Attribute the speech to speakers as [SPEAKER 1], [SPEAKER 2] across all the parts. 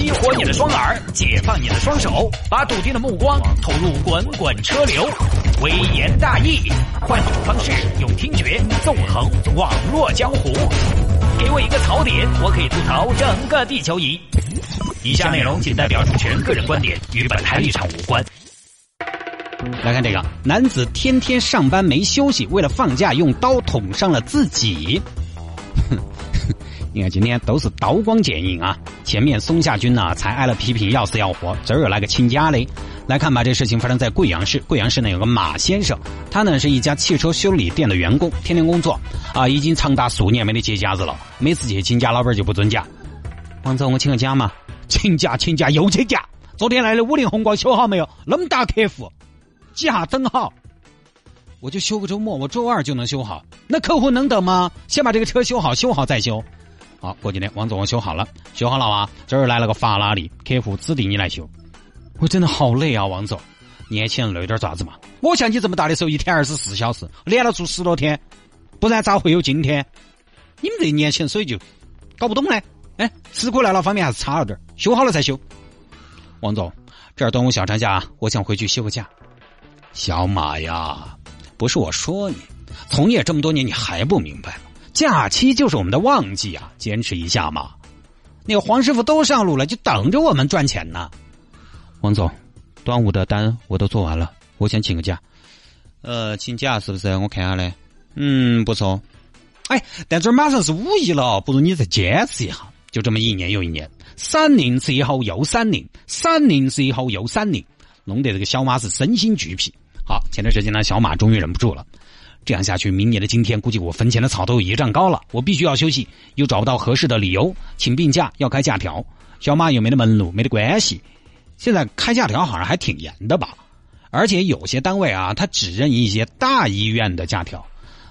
[SPEAKER 1] 激活你的双耳，解放你的双手，把笃定的目光投入滚滚车流。微言大义，换种方式，用听觉纵横网络江湖。给我一个槽点，我可以吐槽整个地球仪。以下内容仅代表主持人个人观点，与本台立场无关。
[SPEAKER 2] 来看这个，男子天天上班没休息，为了放假用刀捅伤了自己。哼，你看今天都是刀光剑影啊！前面松下君呢才挨了批评要死要活，这儿又来个请假嘞。来看吧，这事情发生在贵阳市。贵阳市呢有个马先生，他呢是一家汽车修理店的员工，天天工作啊，已经长达数年没得节假日了。每次去请假，老板就不准假。王总，我请个假嘛？请假，请假又请假。昨天来的五菱宏光修好没有？那么大客户，几下等好？我就休个周末，我周二就能修好。那客户能等吗？先把这个车修好，修好再修。好，过几天王总我修好了，修好了啊。这儿来了个法拉利，客户指定你来修。我真的好累啊，王总，年轻人累点爪子嘛？我像你这么大的时候，一天二十四小时，连着做十多天，不然咋会有今天？你们这年轻人所以就搞不懂呢。哎，吃苦耐劳方面还是差了点修好了再修。王总，这儿端午小长假，我想回去休个假。小马呀，不是我说你，从业这么多年，你还不明白吗？假期就是我们的旺季啊，坚持一下嘛。那个黄师傅都上路了，就等着我们赚钱呢。王总，端午的单我都做完了，我想请个假。呃，请假是不是？我看下嘞，嗯，不错。哎，但这马上是五一了，不如你再坚持一下。就这么一年又一年，三年之后又三零，三年之后又三零，弄得这个小马是身心俱疲。好，前段时间呢，小马终于忍不住了。这样下去，明年的今天，估计我坟前的草都有一丈高了。我必须要休息，又找不到合适的理由，请病假要开假条。小马又没得门路，没得关系。现在开假条好像还挺严的吧？而且有些单位啊，他只认一些大医院的假条，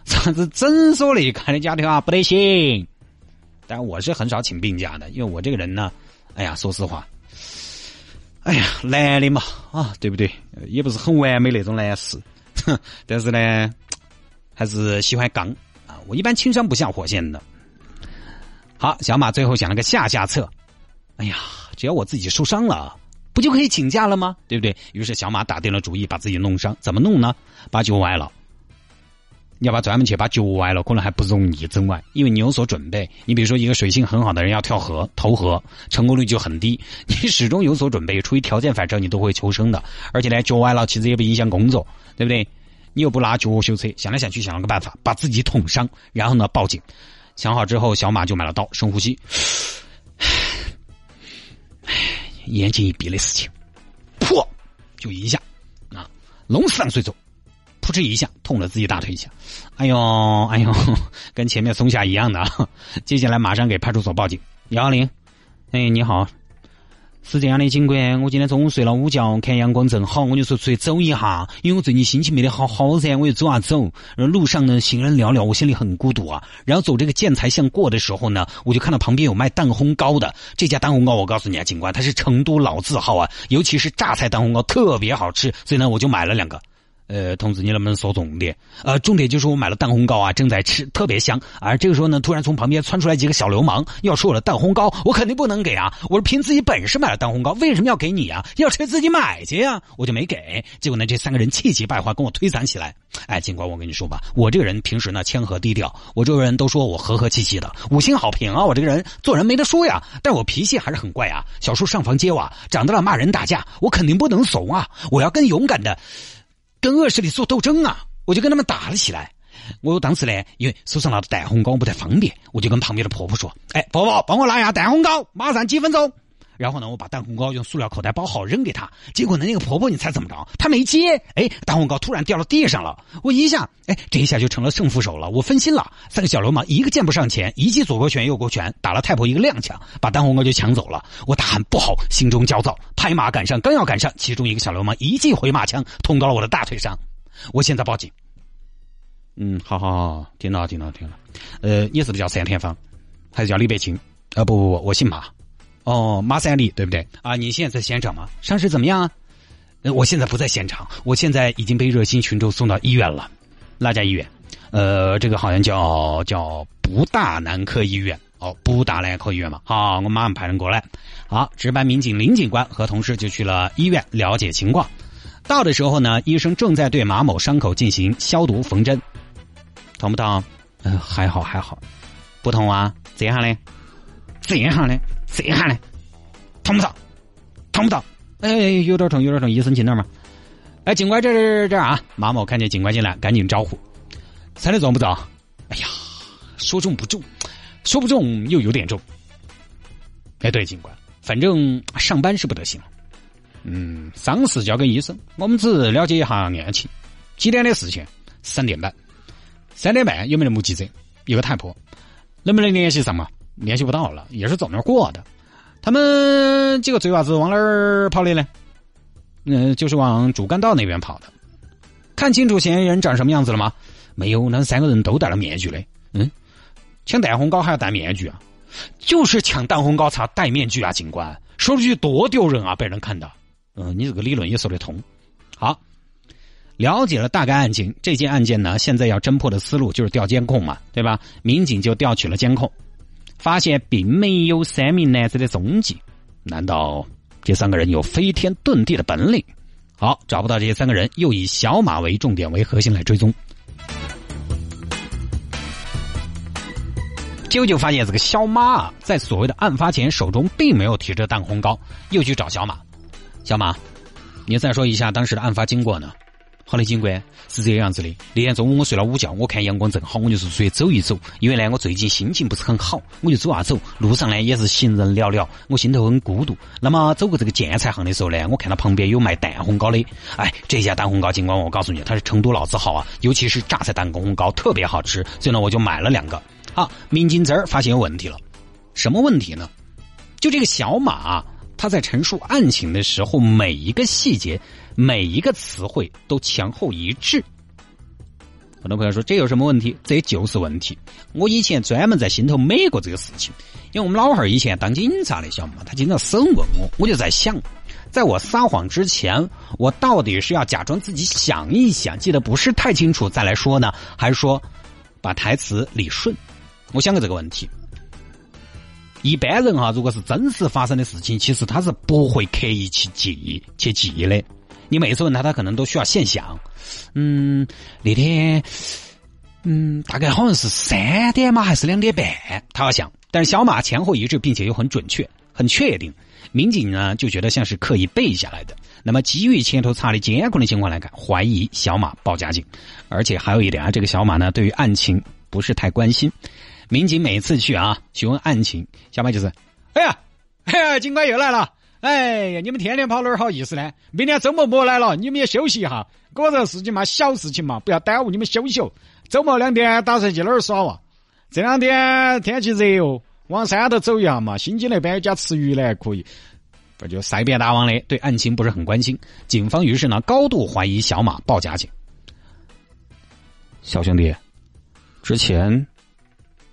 [SPEAKER 2] 啥子诊所里开的假条啊，不得行。但我是很少请病假的，因为我这个人呢，哎呀，说实话，哎呀，男的嘛，啊，对不对？也不是很完美那种男士，但是呢，还是喜欢刚啊。我一般轻伤不下火线的。好，小马最后想了个下下策，哎呀，只要我自己受伤了。不就可以请假了吗？对不对？于是小马打定了主意，把自己弄伤。怎么弄呢？把脚崴了。你要把专门去把脚崴了，可能还不容易整崴，因为你有所准备。你比如说，一个水性很好的人要跳河、投河，成功率就很低。你始终有所准备，出于条件反射，你都会求生的。而且呢，脚崴了其实也不影响工作，对不对？你又不拿脚修车，想来想去想了个办法，把自己捅伤，然后呢报警。想好之后，小马就买了刀，深呼吸。唉眼睛一闭的事情，噗，就一下，啊，龙死上水走，扑哧一下，痛了自己大腿一下，哎呦，哎呦，跟前面松下一样的啊，接下来马上给派出所报警，幺幺零，哎，你好。是这样的，警官，我今天中午睡了午觉，看阳光正好，我就说出去走一下，因为我最近心情没得好好噻，我就走啊走。然后路上呢，行人寥寥，我心里很孤独啊。然后走这个建材巷过的时候呢，我就看到旁边有卖蛋烘糕的，这家蛋烘糕我告诉你啊，警官，它是成都老字号啊，尤其是榨菜蛋烘糕特别好吃，所以呢，我就买了两个。呃，同志，你能不能说重点？呃，重点就是我买了蛋烘糕啊，正在吃，特别香。而这个时候呢，突然从旁边窜出来几个小流氓，要吃我的蛋烘糕，我肯定不能给啊！我是凭自己本事买了蛋烘糕，为什么要给你啊？要吃自己买去呀！我就没给。结果呢，这三个人气急败坏，跟我推搡起来。哎，警官，我跟你说吧，我这个人平时呢谦和低调，我周围人都说我和和气气的，五星好评啊！我这个人做人没得说呀，但我脾气还是很怪啊。小时候上房揭瓦，长大了骂人打架，我肯定不能怂啊！我要更勇敢的。跟恶势力做斗争啊！我就跟他们打了起来。我当时呢，因为手上拿着蛋烘糕不太方便，我就跟旁边的婆婆说：“哎，婆婆，帮我拿一下蛋烘糕，马上几分钟。”然后呢，我把蛋烘糕用塑料口袋包好扔给她。结果呢，那个婆婆你猜怎么着？她没接。哎，蛋烘糕突然掉到地上了。我一下，哎，这一下就成了胜负手了。我分心了，三个小流氓一个箭步上前，一记左勾拳、右勾拳，打了太婆一个踉跄，把蛋烘糕就抢走了。我大喊不好，心中焦躁，拍马赶上，刚要赶上，其中一个小流氓一记回马枪捅到了我的大腿上。我现在报警。嗯，好好好，听到听到听到。呃，你是不是叫单田芳，还是叫李白清？啊，不不不，我姓马。哦，马三立对不对？啊，你现在在现场吗？伤势怎么样啊？呃，我现在不在现场，我现在已经被热心群众送到医院了。哪家医院？呃，这个好像叫叫不大男科医院。哦，不大男科医院嘛？好，我马上派人过来。好，值班民警林警官和同事就去了医院了解情况。到的时候呢，医生正在对马某伤口进行消毒缝针。痛不痛？嗯，还好还好。不痛啊？这样呢？这样呢？这样呢？痛不痛？痛不痛？哎，有点痛，有点痛。医生进来嘛？哎，警官这这这啊！马某看见警官进来，赶紧招呼：“猜的重不重？”哎呀，说重不重，说不重又有点重。哎，对，警官，反正上班是不得行了。嗯，伤势交给医生，我们只了解一下案情。几点的事情？三点半。三点半有没得目击者？一个太婆，能不能联系上嘛？联系不到了，也是走那儿过的。他们几个贼娃子往哪儿跑的呢？嗯，就是往主干道那边跑的。看清楚嫌疑人长什么样子了吗？没有，那三个人都戴了面具的。嗯，抢蛋烘糕还要戴面具啊？就是抢蛋烘糕才戴面具啊！警官说出去多丢人啊！被人看到。嗯，你这个理论也说得通。好，了解了大概案情，这件案件呢，现在要侦破的思路就是调监控嘛，对吧？民警就调取了监控，发现并没有三名男子的踪迹。难道这三个人有飞天遁地的本领？好，找不到这三个人，又以小马为重点为核心来追踪。舅舅发现这个小马在所谓的案发前手中并没有提着蛋烘糕，又去找小马。小马，你再说一下当时的案发经过呢？好的，警官是这样子的。那天中午我睡了午觉，我看阳光正好，我就是出去走一走。因为呢，我最近心情不是很好，我就走啊走。路上呢也是行人寥寥，我心头很孤独。那么走过这个建材行的时候呢，我看到旁边有卖蛋烘糕的。哎，这家蛋烘糕，警官，我告诉你，它是成都老字号啊，尤其是榨菜蛋烘糕特别好吃，所以呢我就买了两个。好，民警这儿发现有问题了，什么问题呢？就这个小马。他在陈述案情的时候，每一个细节、每一个词汇都前后一致。很多朋友说这有什么问题？这就是问题。我以前专门在心头美过这个事情，因为我们老汉儿以前当警察的，晓得嘛？他经常审问我，我就在想，在我撒谎之前，我到底是要假装自己想一想，记得不是太清楚再来说呢，还是说把台词理顺？我想过这个问题。一般人哈，如果是真实发生的事情，其实他是不会刻意去记去记的。你每次问他，他可能都需要现想。嗯，那天，嗯，大概好像是三点嘛，还是两点半？他要想，但是小马前后一致，并且又很准确、很确定。民警呢就觉得像是刻意背下来的。那么基于前头查的监控的情况来看，怀疑小马报假警。而且还有一点啊，这个小马呢，对于案情不是太关心。民警每次去啊询问案情，小马就是，哎呀，哎呀，警官又来了，哎呀，你们天天跑哪儿好意思呢？明天周末莫来了，你们也休息一下。我这个事情嘛，小事情嘛，不要耽误你们休息哦。周末两天打算去哪儿耍哇？这两天天气热哦，往山头走一下嘛。新津那边有家吃鱼的还可以。不就塞边大王的，对案情不是很关心。警方于是呢，高度怀疑小马报假警。小兄弟，之前。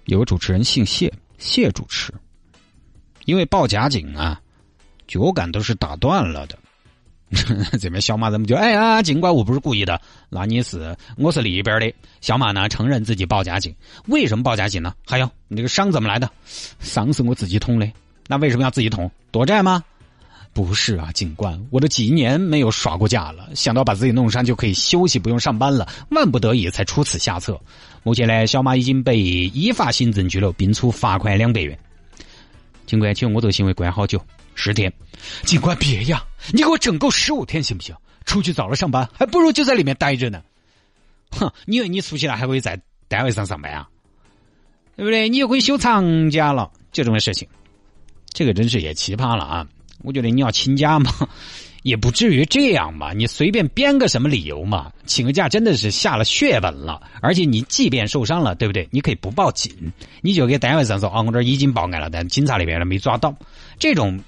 [SPEAKER 2] 有个主持人姓谢，谢主持，因为报假警啊，脚杆都是打断了的。这边小马怎么就哎呀，警官我不是故意的，那你是我是里边的。小马呢承认自己报假警，为什么报假警呢？还有你这个伤怎么来的？伤是我自己捅的，那为什么要自己捅？躲债吗？不是啊，警官，我都几年没有耍过假了，想到把自己弄伤就可以休息，不用上班了，万不得已才出此下策。目前呢，小马已经被依法行政拘留，并处罚款两百元。警官，请问我这个行为关好久？十天。警官别呀，你给我整够十五天行不行？出去早了上班，还不如就在里面待着呢。哼，你以为你出去了还会在单位上上班啊？对不对？你又可以休长假了，就这么事情。这个真是也奇葩了啊！我觉得你要请假嘛，也不至于这样嘛。你随便编个什么理由嘛，请个假真的是下了血本了。而且你即便受伤了，对不对？你可以不报警，你就给单位上说啊，我这已经报案了，但警察那边呢没抓到。这种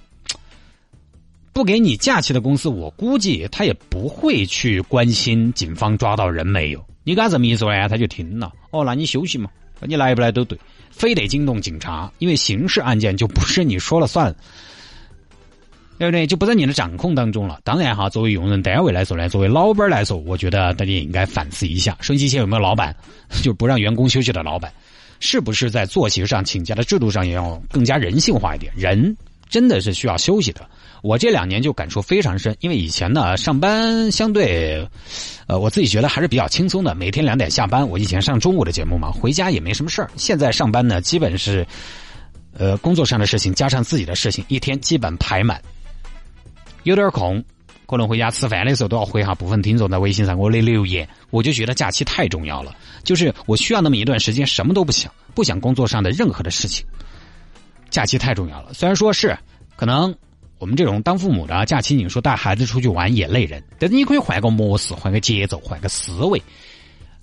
[SPEAKER 2] 不给你假期的公司，我估计他也不会去关心警方抓到人没有。你跟他这么一说呀，他就停了。哦，那你休息嘛，你来不来都对，非得惊动警察，因为刑事案件就不是你说了算。对不对？就不在你的掌控当中了。当然哈，作为用人单位来说呢，作为老板来说，我觉得大家也应该反思一下：手机前有没有老板？就不让员工休息的老板。是不是在作息上请假的制度上也要更加人性化一点？人真的是需要休息的。我这两年就感触非常深，因为以前呢上班相对，呃，我自己觉得还是比较轻松的，每天两点下班。我以前上中午的节目嘛，回家也没什么事儿。现在上班呢，基本是，呃，工作上的事情加上自己的事情，一天基本排满。有点空，可能回家吃饭的时候都要回哈部分听众在微信上给我的留言。我就觉得假期太重要了，就是我需要那么一段时间什么都不想，不想工作上的任何的事情。假期太重要了，虽然说是可能。我们这种当父母的假期，你说带孩子出去玩也累人，但是你可以换个模式，换个节奏，换个思维，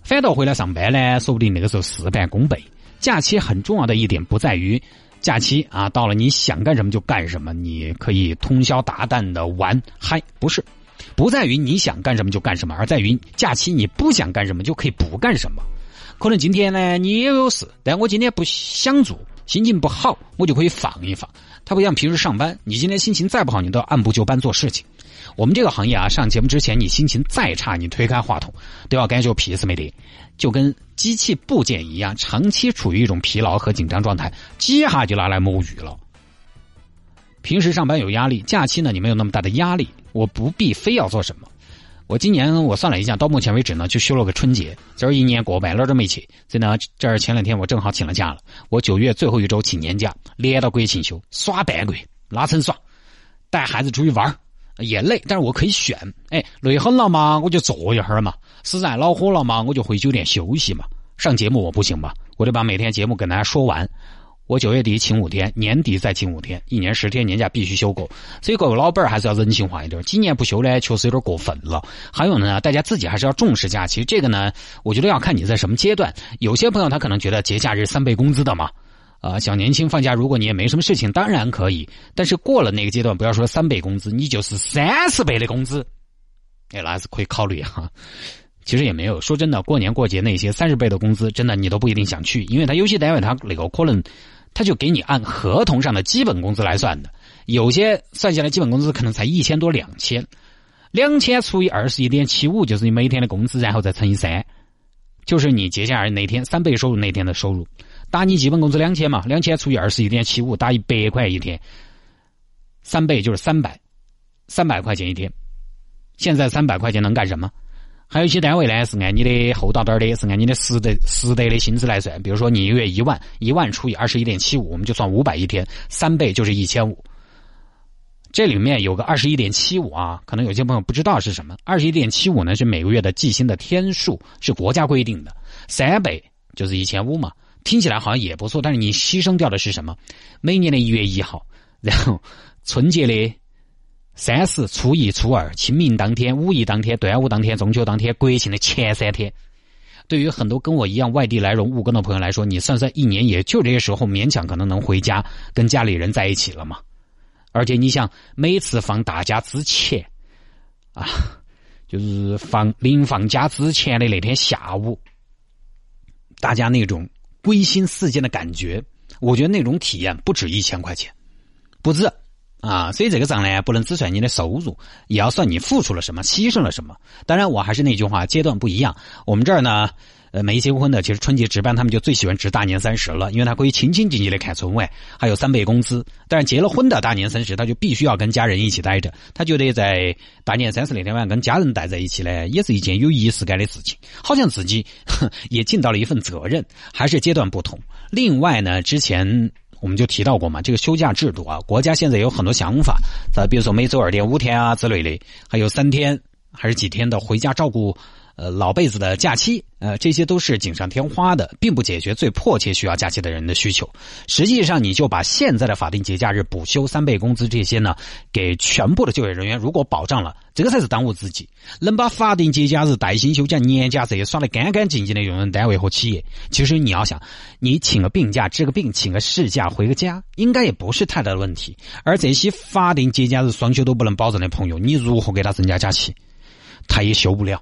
[SPEAKER 2] 反倒回来上班呢，说不定那个时候事半功倍。假期很重要的一点不在于假期啊，到了你想干什么就干什么，你可以通宵达旦的玩嗨，不是，不在于你想干什么就干什么，而在于假期你不想干什么就可以不干什么。可能今天呢你也有事，但我今天不想做，心情不好，我就可以放一放。他不像平时上班，你今天心情再不好，你都要按部就班做事情。我们这个行业啊，上节目之前你心情再差，你推开话筒都要该就皮子没得，就跟机器部件一样，长期处于一种疲劳和紧张状态，几下就拿来摸鱼了。平时上班有压力，假期呢你没有那么大的压力，我不必非要做什么。我今年我算了一下，到目前为止呢，就休了个春节，今儿一年过半，哪儿都没去。所以呢，这儿前两天我正好请了假了。我九月最后一周请年假，连到国庆休，耍半个月，拉伸耍。带孩子出去玩也累，但是我可以选。哎，累很了嘛，我就坐一会儿嘛；实在恼火了嘛，我就回酒店休息嘛。上节目我不行吧？我得把每天节目跟大家说完。我九月底请五天，年底再请五天，一年十天年假必须休够。所以各位老板还是要人性化一点，几年不休呢，确实有点过分了。还有呢，大家自己还是要重视假期。这个呢，我觉得要看你在什么阶段。有些朋友他可能觉得节假日三倍工资的嘛，啊，小年轻放假如果你也没什么事情，当然可以。但是过了那个阶段，不要说三倍工资，你就是三十倍的工资，哎，那还是可以考虑哈。其实也没有说真的，过年过节那些三十倍的工资，真的你都不一定想去，因为他有些单位他那个可能。他就给你按合同上的基本工资来算的，有些算下来基本工资可能才一千多两千，两千除以二十一点七五就是你每天的工资，然后再乘以三，就是你节假日那天三倍收入那天的收入。打你基本工资两千嘛，两千除以二十一点七五，打一百块一天，三倍就是三百，三百块钱一天。现在三百块钱能干什么？还有一些单位呢，是按你的厚道点的，是按你的实得实得的薪资来算。比如说你一个月一万，一万除以二十一点七五，我们就算五百一天，三倍就是一千五。这里面有个二十一点七五啊，可能有些朋友不知道是什么。二十一点七五呢是每个月的计薪的天数，是国家规定的。三倍就是一千五嘛，听起来好像也不错，但是你牺牲掉的是什么？每年的一月一号，然后春节的。三十、初一、初二、清明当天、五一当天、端午当天、中秋当天、国庆的前三天，对于很多跟我一样外地来蓉务工的朋友来说，你算算一年也就这些时候勉强可能能回家跟家里人在一起了嘛。而且你想，每次放大假之前，啊，就是放临放假之前的那天下午，大家那种归心似箭的感觉，我觉得那种体验不止一千块钱，不止。啊，所以这个账呢，不能只算你的收入，也要算你付出了什么，牺牲了什么。当然，我还是那句话，阶段不一样。我们这儿呢，呃，没结婚的，其实春节值班，他们就最喜欢值大年三十了，因为他可以清清静静的看春晚，还有三倍工资。但是结了婚的大年三十，他就必须要跟家人一起待着，他觉得在大年三十那天晚上跟家人待在一起呢，也是一件有仪式感的事情，好像自己 也尽到了一份责任。还是阶段不同。另外呢，之前。我们就提到过嘛，这个休假制度啊，国家现在有很多想法，再比如说每周二点五天啊之类的，还有三天还是几天的回家照顾。呃，老辈子的假期，呃，这些都是锦上添花的，并不解决最迫切需要假期的人的需求。实际上，你就把现在的法定节假日补休、三倍工资这些呢，给全部的就业人员，如果保障了，这个才是当务之急。能把法定节假日、带薪休假、年假这些耍得干干净净的用人单位和企业，其实你要想，你请个病假、治个病、请个事假、回个家，应该也不是太大的问题。而这些法定节假日双休都不能保证的朋友，你如何给他增加假期？他也休不了。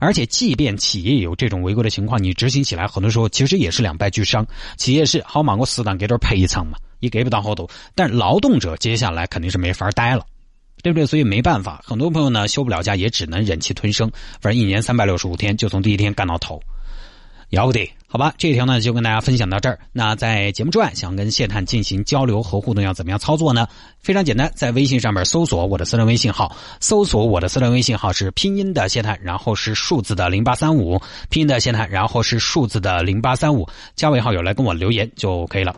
[SPEAKER 2] 而且，即便企业有这种违规的情况，你执行起来很多时候其实也是两败俱伤。企业是好嘛，我死当给点赔偿嘛，也给不到好多。但劳动者接下来肯定是没法待了，对不对？所以没办法，很多朋友呢休不了假，也只能忍气吞声。反正一年三百六十五天，就从第一天干到头，要不得。好吧，这条呢就跟大家分享到这儿。那在节目之外，想跟谢探进行交流和互动，要怎么样操作呢？非常简单，在微信上面搜索我的私人微信号，搜索我的私人微信号是拼音的谢探，然后是数字的零八三五，拼音的谢探，然后是数字的零八三五，加为好友来跟我留言就可以了。